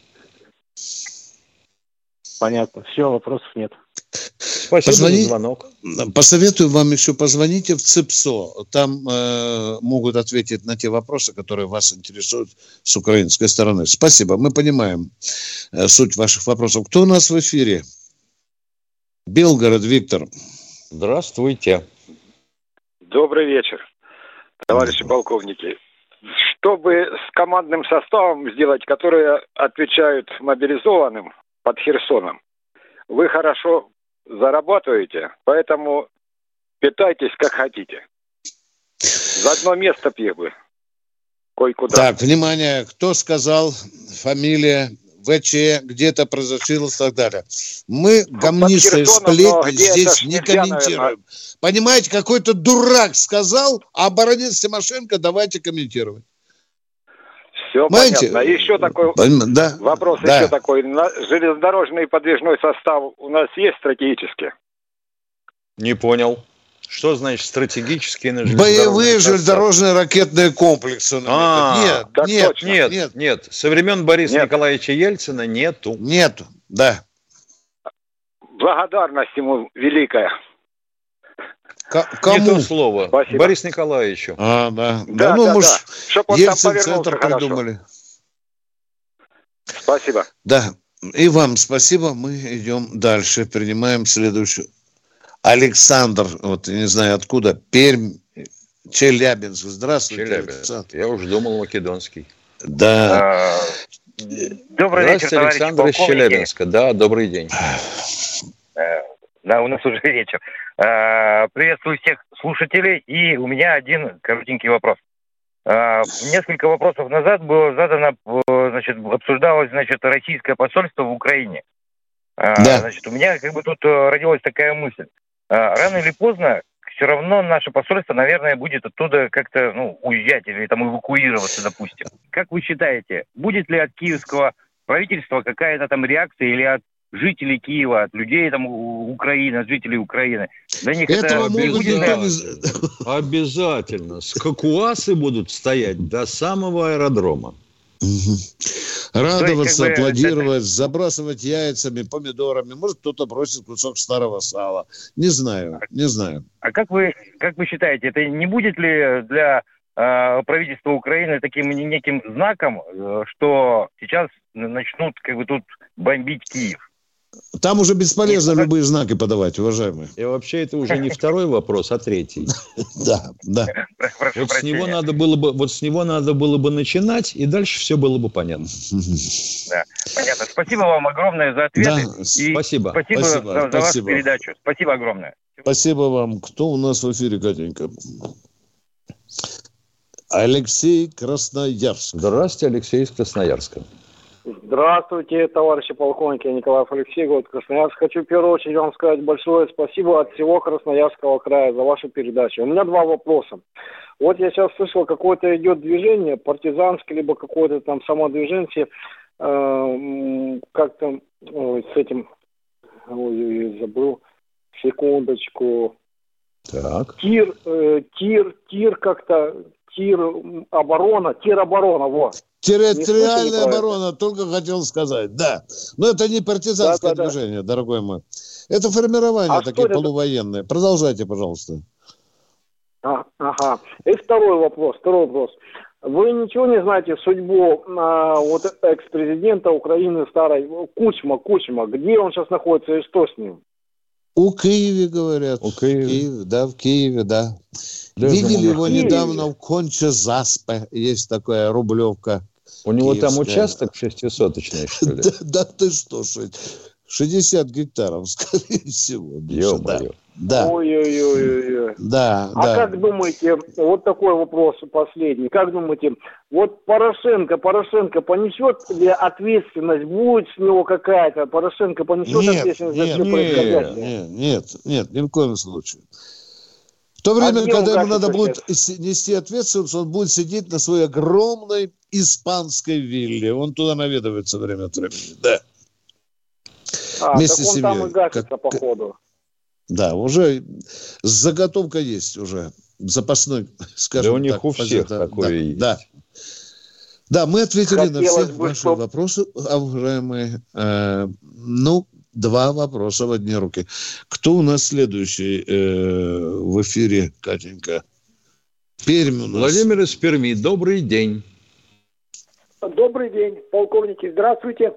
[SPEAKER 11] Понятно. Все, вопросов нет.
[SPEAKER 2] Спасибо Позвони... за звонок.
[SPEAKER 1] Посоветую вам еще позвоните в ЦИПСО. Там э, могут ответить на те вопросы, которые вас интересуют с украинской стороны. Спасибо. Мы понимаем э, суть ваших вопросов. Кто у нас в эфире? Белгород Виктор.
[SPEAKER 2] Здравствуйте.
[SPEAKER 12] Добрый вечер, товарищи полковники. Чтобы с командным составом сделать, которые отвечают мобилизованным под Херсоном, вы хорошо зарабатываете, поэтому питайтесь как хотите. За одно место пьешь бы.
[SPEAKER 1] Кое-куда. Так, внимание, кто сказал фамилия, ВЧ, где-то произошло и так далее. Мы гомнисты сплетни здесь не комментируем. Наверное. Понимаете, какой-то дурак сказал, а баронец Тимошенко давайте комментировать.
[SPEAKER 12] Все Понимаете? понятно. Еще такой да, вопрос, да. еще такой. Железнодорожный подвижной состав у нас есть стратегически?
[SPEAKER 2] Не понял. Что значит стратегические на
[SPEAKER 1] Боевые железнодорожные ракетные комплексы.
[SPEAKER 2] А, нет, нет, нет, нет, нет. Со времен Бориса нет. Николаевича Ельцина нету.
[SPEAKER 1] Нету, да.
[SPEAKER 12] Благодарность ему великая.
[SPEAKER 2] Кому? Не то слово. Спасибо. Борис Николаевичу.
[SPEAKER 1] А, да. Да, да ну, да, может, да. Ельцин-центр придумали.
[SPEAKER 12] Спасибо.
[SPEAKER 1] Да. И вам спасибо. Мы идем дальше. Принимаем следующую. Александр, вот не знаю откуда, Пермь, Челябинск. Здравствуйте,
[SPEAKER 2] Челябинск. Александр. Я уже думал македонский.
[SPEAKER 1] Да. А,
[SPEAKER 2] добрый вечер, Александр из Челябинска. Да, добрый день. *sighs*
[SPEAKER 13] Э, да, у нас *laughs* уже вечер. Э, приветствую всех слушателей. И у меня один коротенький вопрос. Э, несколько вопросов назад было задано, э, значит, обсуждалось, значит, российское посольство в Украине. Да. Значит, у меня как бы тут родилась такая мысль. Рано или поздно все равно наше посольство, наверное, будет оттуда как-то ну, уезжать или там эвакуироваться, допустим. Как вы считаете, будет ли от киевского правительства какая-то там реакция или от жителей Киева, от людей там Украины, от жителей Украины. Для них Этого это могут
[SPEAKER 2] не... *laughs* Обязательно. Скакуасы будут стоять до самого аэродрома.
[SPEAKER 1] Радоваться, есть, как бы, аплодировать, это... забрасывать яйцами, помидорами. Может, кто-то бросит кусок старого сала. Не знаю, не знаю.
[SPEAKER 13] А как вы, как вы считаете, это не будет ли для э, правительство Украины таким неким знаком, э, что сейчас начнут как бы тут бомбить Киев.
[SPEAKER 1] Там уже бесполезно Нет, любые знаки подавать, уважаемые.
[SPEAKER 2] И вообще это уже не второй вопрос, а третий. *laughs*
[SPEAKER 1] Да, да.
[SPEAKER 2] Вот с него надо было бы, вот с него надо было бы начинать, и дальше все было бы понятно.
[SPEAKER 13] Да, понятно. Спасибо вам огромное за ответы. Да,
[SPEAKER 2] спасибо.
[SPEAKER 13] Спасибо, за вашу передачу. Спасибо огромное.
[SPEAKER 1] Спасибо вам. Кто у нас в эфире, Катенька? Алексей Красноярск.
[SPEAKER 2] Здравствуйте, Алексей из Красноярска.
[SPEAKER 14] Здравствуйте, товарищи полковники, я Николаев Алексей, город Красноярск. Хочу в первую очередь вам сказать большое спасибо от всего Красноярского края за вашу передачу. У меня два вопроса. Вот я сейчас слышал, какое-то идет движение, партизанское, либо какое-то там самодвижение, э, как-то э, с этим, ой, забыл, секундочку.
[SPEAKER 1] Так.
[SPEAKER 14] Тир, э, тир, тир как-то, тир оборона, тир оборона, вот.
[SPEAKER 1] Территориальная оборона, только хотел сказать, да. Но это не партизанское да, да, движение, да. дорогой мой. Это формирование а такие полувоенные. Продолжайте, пожалуйста.
[SPEAKER 14] А, ага. И второй вопрос, второй вопрос. Вы ничего не знаете судьбу а, вот экс-президента Украины старой Кучма, Кучма, где он сейчас находится и что с ним?
[SPEAKER 1] У Киеве, говорят. У Киеве. Киеве да, в Киеве, да. Видели его недавно в Конче Заспе. Есть такая рублевка.
[SPEAKER 2] У него Киевская. там участок шестисоточный, что ли? *laughs*
[SPEAKER 1] да, да ты что, 60 гектаров, *laughs* скорее всего.
[SPEAKER 2] Да.
[SPEAKER 1] Да.
[SPEAKER 14] Ой-ой-ой.
[SPEAKER 1] Да,
[SPEAKER 14] а
[SPEAKER 1] да.
[SPEAKER 14] как думаете, вот такой вопрос последний, как думаете, вот Порошенко, Порошенко понесет ли ответственность, будет с него какая-то, Порошенко понесет нет, ответственность
[SPEAKER 1] нет, за все происходящее? Нет, нет, нет, ни в коем случае. В то время, а когда ему надо будет нести ответственность, он будет сидеть на своей огромной испанской вилле. Он туда наведывается время от времени. Да.
[SPEAKER 14] А, Вместе так он с семьей. там и гасится, как, походу.
[SPEAKER 1] Да, уже заготовка есть уже. Запасной, *laughs* скажем
[SPEAKER 2] да у них
[SPEAKER 1] так,
[SPEAKER 2] у всех позита. такое да, есть.
[SPEAKER 1] Да. Да, мы ответили Хотелось на все бы, ваши чтоб... вопросы, уважаемые. Э, ну, два вопроса в одни руки. Кто у нас следующий э, в эфире, Катенька?
[SPEAKER 2] Пермь у нас. Владимир из Перми. Добрый день.
[SPEAKER 15] Добрый день, полковники. Здравствуйте.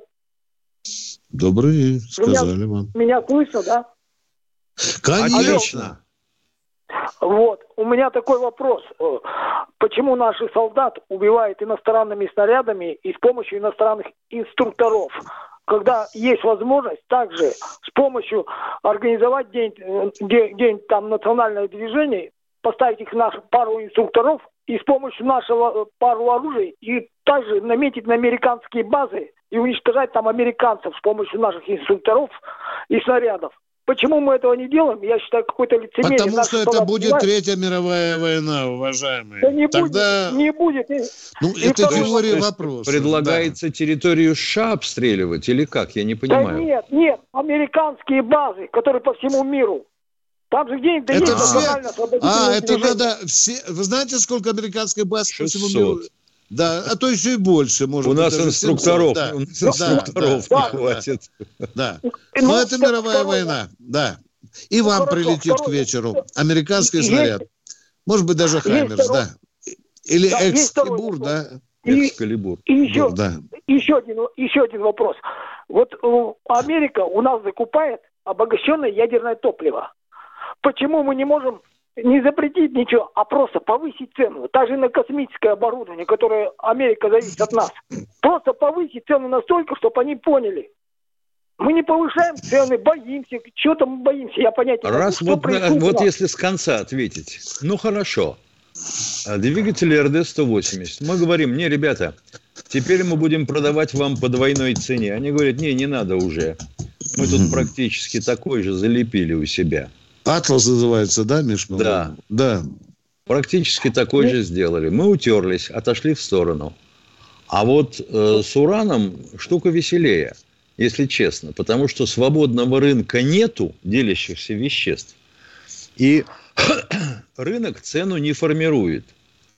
[SPEAKER 1] Добрый день, сказали
[SPEAKER 15] меня,
[SPEAKER 1] вам.
[SPEAKER 15] Меня слышно, да?
[SPEAKER 1] Конечно.
[SPEAKER 15] Вот, у меня такой вопрос. Почему наши солдат убивают иностранными снарядами и с помощью иностранных инструкторов? Когда есть возможность также с помощью организовать день, день, день там национальное движение, поставить их на пару инструкторов и с помощью нашего пару оружия и также наметить на американские базы и уничтожать там американцев с помощью наших инструкторов и снарядов. Почему мы этого не делаем? Я считаю, какой-то лицемерие.
[SPEAKER 1] Потому что это будет понимает. Третья мировая война, уважаемые.
[SPEAKER 15] Да не Тогда... будет, не будет.
[SPEAKER 1] Ну, и это теория вопроса.
[SPEAKER 2] Предлагается да. территорию США обстреливать или как? Я не понимаю.
[SPEAKER 15] Да нет, нет. Американские базы, которые по всему миру. Там же где-нибудь
[SPEAKER 1] это есть все... А, это надо все... Вы знаете, сколько американских баз 600. по всему миру? Да, а то еще и больше, может
[SPEAKER 2] У
[SPEAKER 1] быть.
[SPEAKER 2] нас инструкторов, да. у нас инструкторов да, не хватит.
[SPEAKER 1] Да. Но ну, это мировая война, да. И ну, вам прилетит к вечеру американский снаряд. Может быть, даже Хаймерс, да. Или Экскалибур, да.
[SPEAKER 15] Экскалибур. И, еще, да. еще, один, еще один вопрос. Вот э, Америка у нас закупает обогащенное ядерное топливо. Почему мы не можем не запретить ничего, а просто повысить цену. Также на космическое оборудование, которое Америка зависит от нас. Просто повысить цену настолько, чтобы они поняли. Мы не повышаем цены, боимся. Чего там боимся, я понять не
[SPEAKER 2] Раз
[SPEAKER 15] могу.
[SPEAKER 2] вот, вот если с конца ответить. Ну, хорошо. А двигатели РД-180. Мы говорим, не, ребята, теперь мы будем продавать вам по двойной цене. Они говорят, не, не надо уже. Мы тут практически такой же залепили у себя.
[SPEAKER 1] Атлас называется, да, Миш?
[SPEAKER 2] Да.
[SPEAKER 1] Да.
[SPEAKER 2] Практически такой же сделали. Мы утерлись, отошли в сторону. А вот э, с ураном штука веселее, если честно, потому что свободного рынка нету делящихся веществ. И *coughs* рынок цену не формирует.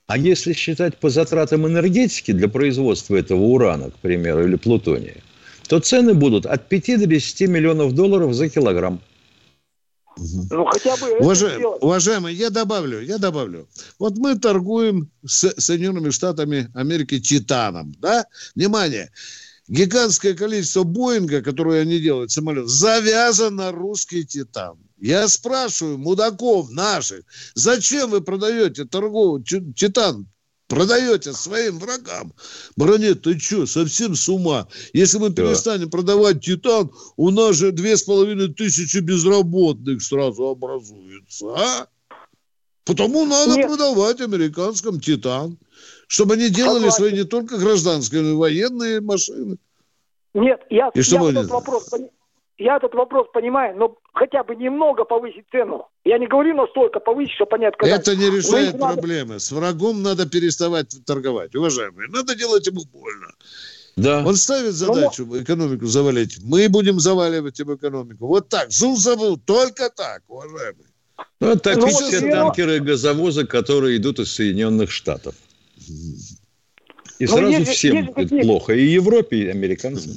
[SPEAKER 2] А если считать по затратам энергетики для производства этого урана, к примеру, или плутония, то цены будут от 5 до 10 миллионов долларов за килограмм.
[SPEAKER 1] Ну, хотя бы Уважаем, Уважаемые, я добавлю, я добавлю. Вот мы торгуем с Соединенными Штатами Америки титаном, да? Внимание! Гигантское количество Боинга, которое они делают, самолет, завязан на русский титан. Я спрашиваю мудаков наших, зачем вы продаете торговый титан продаете своим врагам. Бронет, ты что, совсем с ума? Если мы перестанем продавать титан, у нас же две с половиной тысячи безработных сразу образуется, а? Потому надо Нет. продавать американским титан, чтобы они делали Согласен. свои не только гражданские, но и военные машины.
[SPEAKER 15] Нет, я, и я этот вопрос я этот вопрос понимаю, но хотя бы немного повысить цену. Я не говорю настолько повысить, чтобы понять,
[SPEAKER 1] когда... Это не решает надо... проблемы. С врагом надо переставать торговать, уважаемые. Надо делать ему больно. Да. Он ставит ну, задачу но... экономику завалить. Мы будем заваливать ему экономику. Вот так. Зул забыл. Только так, уважаемые.
[SPEAKER 2] Ну, топите ну, танкеры и газовозы, которые идут из Соединенных Штатов. И ну, сразу есть, всем есть плохо. И Европе, и американцам.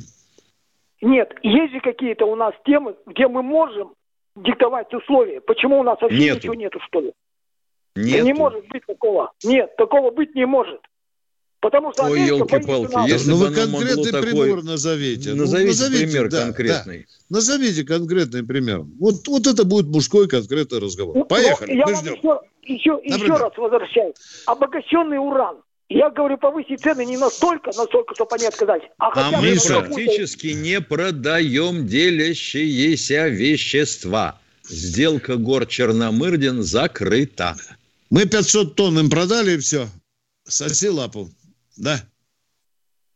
[SPEAKER 15] Нет, есть же какие-то у нас темы, где мы можем диктовать условия. Почему у нас вообще нету. ничего нету, что ли? Нет. Не может быть такого. Нет, такого быть не может. Потому что
[SPEAKER 1] Ой, елки-палки, если ну вы конкретный такой... пример назовите.
[SPEAKER 2] Ну, назовите, ну, назовите пример да, конкретный.
[SPEAKER 1] Да. Назовите конкретный пример. Вот, вот это будет мужской конкретный разговор. Ну, Поехали,
[SPEAKER 15] я мы ждем. Еще, еще, еще раз возвращаюсь. Обогащенный уран я говорю, повысить цены не настолько, настолько, чтобы они отказались.
[SPEAKER 2] А, а мы практически не продаем делящиеся вещества. Сделка гор Черномырдин закрыта.
[SPEAKER 1] Мы 500 тонн им продали, и все. Соси лапу. Да.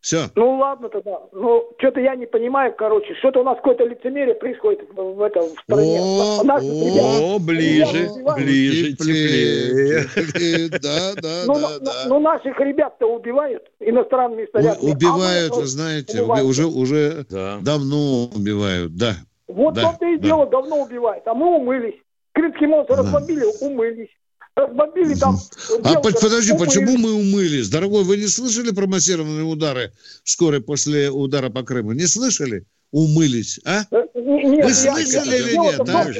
[SPEAKER 1] Все.
[SPEAKER 15] Ну ладно тогда. Ну, что-то я не понимаю, короче. Что-то у нас какое-то лицемерие происходит в, этом в стране.
[SPEAKER 2] О, о, ближе, ближе, теплее.
[SPEAKER 15] Да, да, ну, да, ну, да. Ну, наших ребят-то убивают снарядами.
[SPEAKER 1] Убивают, а вы знаете, уже, уже давно убивают, да.
[SPEAKER 15] Вот то-то и дело, давно убивают. А мы умылись. Крымский мост разбомбили, умылись разбомбили там...
[SPEAKER 1] А подожди, умылись. почему мы умылись? Дорогой, вы не слышали про массированные удары вскоре после удара по Крыму? Не слышали? Умылись, а? Э, нет, вы слышали или нет? А? Вы,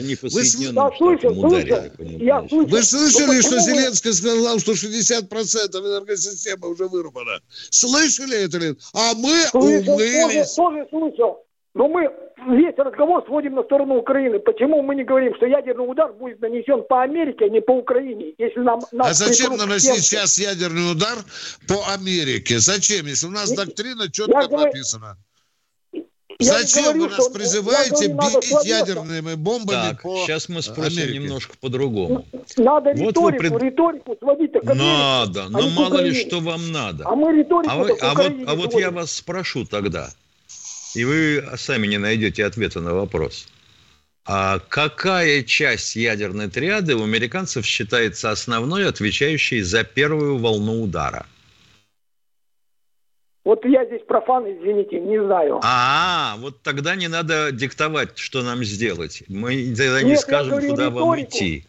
[SPEAKER 1] слышал, ударили, я слышал, вы слышали, что Зеленский сказал, что 60% энергосистемы уже вырубана? Слышали это ли? А мы слышал, умылись.
[SPEAKER 15] Тоже, тоже слышал. Но мы весь разговор сводим на сторону Украины. Почему мы не говорим, что ядерный удар будет нанесен по Америке, а не по Украине? Если нам,
[SPEAKER 1] а зачем наносить сейчас ядерный удар по Америке? Зачем, если у нас и, доктрина четко я написана? Я Зачем говорю, вы нас призываете говорю, бить ядерными бомбами
[SPEAKER 2] так, по сейчас мы спросим Америке. немножко по-другому.
[SPEAKER 15] Надо вот риторику, пред... риторику сводить к
[SPEAKER 2] Америке, Надо, а но мало ли что вам надо.
[SPEAKER 15] А мы риторику
[SPEAKER 2] а, вы, а вот, а вот я вас спрошу тогда – и вы сами не найдете ответа на вопрос. А какая часть ядерной триады у американцев считается основной, отвечающей за первую волну удара?
[SPEAKER 15] Вот я здесь профан, извините, не знаю.
[SPEAKER 2] А, вот тогда не надо диктовать, что нам сделать. Мы тогда Нет, не скажем, куда риторику. вам идти.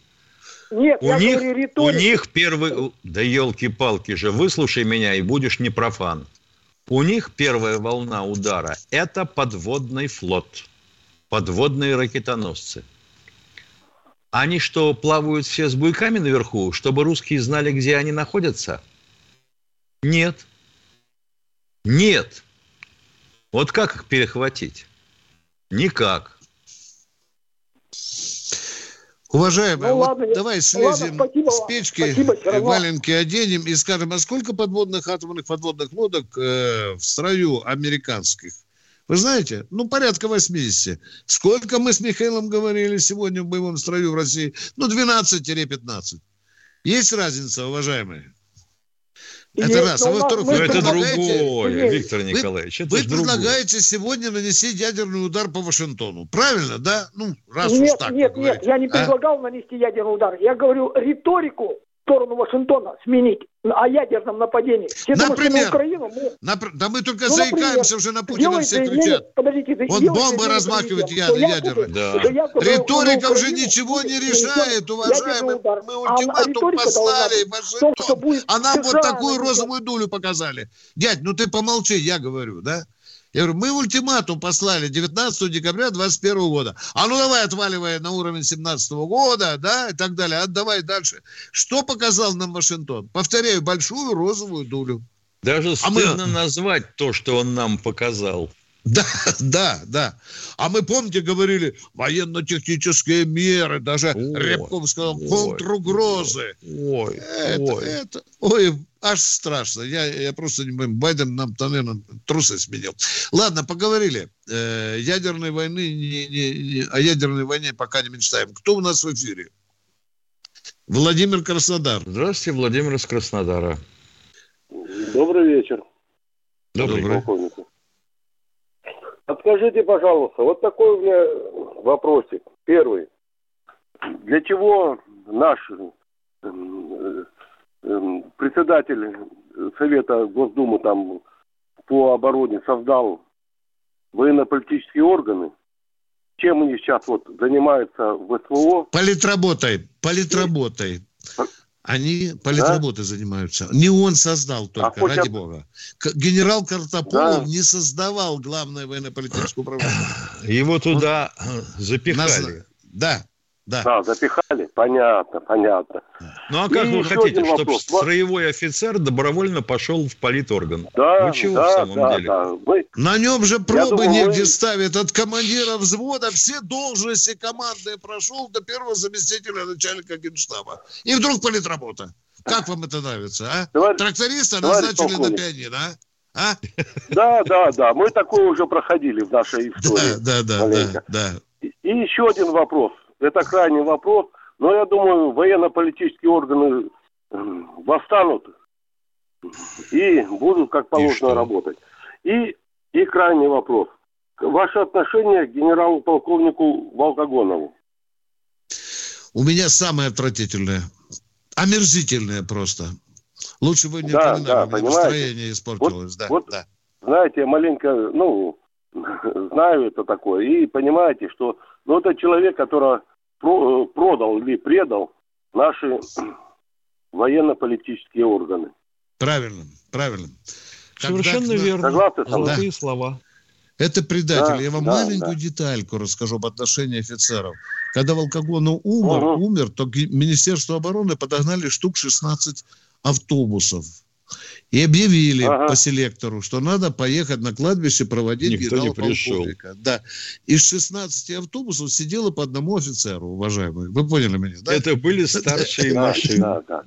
[SPEAKER 15] Нет,
[SPEAKER 2] у
[SPEAKER 15] я
[SPEAKER 2] них, говорю риторику. У них первый... Да елки-палки же, выслушай меня, и будешь не профан. У них первая волна удара – это подводный флот, подводные ракетоносцы. Они что, плавают все с буйками наверху, чтобы русские знали, где они находятся? Нет. Нет. Вот как их перехватить? Никак.
[SPEAKER 1] Уважаемые, ну, вот ладно, давай слезем ладно, спасибо, с печки, спасибо, валенки оденем и скажем, а сколько подводных атомных подводных лодок э, в строю американских? Вы знаете, ну, порядка 80. Сколько мы с Михаилом говорили сегодня в боевом строю в России? Ну, 12-15. Есть разница, уважаемые?
[SPEAKER 2] Это раз. А во-вторых, вы это другое, Виктор Николаевич.
[SPEAKER 1] Это вы предлагаете сегодня нанести ядерный удар по Вашингтону. Правильно, да?
[SPEAKER 15] Ну, раз нет, уж так. Нет, нет, я не а? предлагал а? нанести ядерный удар. Я говорю риторику сторону Вашингтона сменить о ядерном нападении.
[SPEAKER 1] Все Например, думают, Украину мы... Напр... Да мы только ну, заикаемся уже на Путина, все кричат. Подождите, Он бомбы размахивает яд, ядерные. Да. Риторика уже ничего не решает, уважаемые. Мы ультиматум а послали Вашингтон. А нам вот такую розовую дулю показали. Дядь, ну ты помолчи, я говорю, да? Я говорю, мы ультиматум послали 19 декабря 21 года. А ну давай отваливай на уровень 17 года, да, и так далее. Отдавай дальше. Что показал нам Вашингтон? Повторяю, большую розовую дулю.
[SPEAKER 2] Даже стыдно а мы... назвать то, что он нам показал.
[SPEAKER 1] Да, *laughs* да, да. А мы, помните, говорили, военно-технические меры, даже ой, Рябков сказал, контругрозы. Ой, это, ой. Это, ой, аж страшно. Я, я просто не понимаю, Байден нам, наверное, трусы сменил. Ладно, поговорили. Э, ядерной войны, не, не, не, о ядерной войне пока не мечтаем. Кто у нас в эфире? Владимир Краснодар.
[SPEAKER 2] Здравствуйте, Владимир из Краснодара.
[SPEAKER 16] Добрый вечер.
[SPEAKER 1] Добрый. Добрый.
[SPEAKER 16] Подскажите, пожалуйста, вот такой у меня вопросик. Первый. Для чего наш э, э, председатель Совета Госдумы там по обороне создал военно-политические органы? Чем они сейчас вот занимаются в СВО?
[SPEAKER 1] Политработой, политработой. Они политработой да? занимаются. Не он создал только, а ради об... бога. Генерал Картополов да. не создавал главное военно-политическое управление. *clears throat*
[SPEAKER 2] Его туда запихали. Нас...
[SPEAKER 1] Да, да.
[SPEAKER 16] Да, запихали. Понятно, понятно.
[SPEAKER 2] Ну а как И вы хотите, чтобы строевой офицер добровольно пошел в политорган? Да, ну чего да, в самом да, деле? Да.
[SPEAKER 1] Мы... На нем же пробы думаю, негде мы... ставят. От командира взвода все должности командные прошел до первого заместителя начальника генштаба. И вдруг политработа. Как вам это нравится, а? Товарищ, Тракториста назначили полковник. на пианино, а? А?
[SPEAKER 16] Да, да, да. Мы такое уже проходили в нашей истории.
[SPEAKER 1] Да, да, да, да, да.
[SPEAKER 16] И еще один вопрос. Это крайний вопрос. Но я думаю, военно-политические органы восстанут и будут как положено и работать. И, и крайний вопрос. Ваше отношение к генералу-полковнику Волкогонову?
[SPEAKER 1] У меня самое отвратительное. Омерзительное просто. Лучше бы не
[SPEAKER 16] да, упоминали, да,
[SPEAKER 1] настроение испортилось.
[SPEAKER 16] Вот,
[SPEAKER 1] да,
[SPEAKER 16] вот,
[SPEAKER 1] да.
[SPEAKER 16] Знаете, я маленько, ну, *laughs* знаю это такое. И понимаете, что ну, это человек, который э, продал или предал наши *clears throat* военно-политические органы.
[SPEAKER 1] Правильно, правильно.
[SPEAKER 2] Совершенно Когда, верно. Согласны Золотые да. слова.
[SPEAKER 1] Это предатель. Да, Я вам да, маленькую да. детальку расскажу об отношении офицеров. Когда Волкогону умер, угу. умер, то Министерство обороны подогнали штук 16 автобусов и объявили ага. по селектору, что надо поехать на кладбище проводить
[SPEAKER 2] Никто не пришел.
[SPEAKER 1] Да. Из 16 автобусов сидело по одному офицеру, уважаемые. Вы поняли меня, да?
[SPEAKER 2] Это были старшие машины. Да,
[SPEAKER 16] да.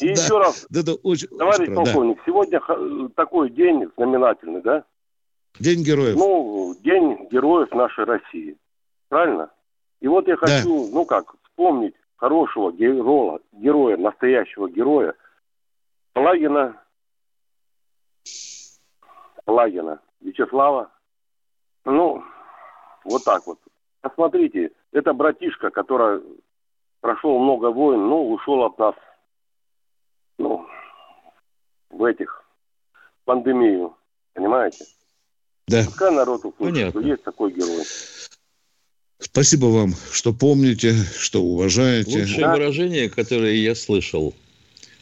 [SPEAKER 16] И еще раз, товарищ полковник, сегодня такой день знаменательный, да?
[SPEAKER 1] День героев.
[SPEAKER 16] Ну, день героев нашей России. Правильно? И вот я хочу, ну как, вспомнить хорошего героя, героя, настоящего героя, Плагина, Плагина, Вячеслава. Ну, вот так вот. Посмотрите, это братишка, который прошел много войн, ну, ушел от нас, ну, в этих, пандемию, понимаете?
[SPEAKER 1] Да.
[SPEAKER 16] Пускай народ услышит, что есть такой герой.
[SPEAKER 1] Спасибо вам, что помните, что уважаете.
[SPEAKER 2] Лучшее да. выражение, которое я слышал –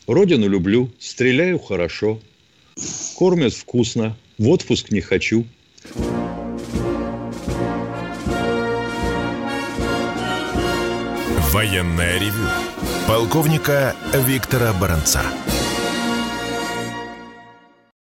[SPEAKER 2] Родину люблю, стреляю хорошо, кормят вкусно, в отпуск не хочу.
[SPEAKER 3] Военная ревю. Полковника Виктора Баранца.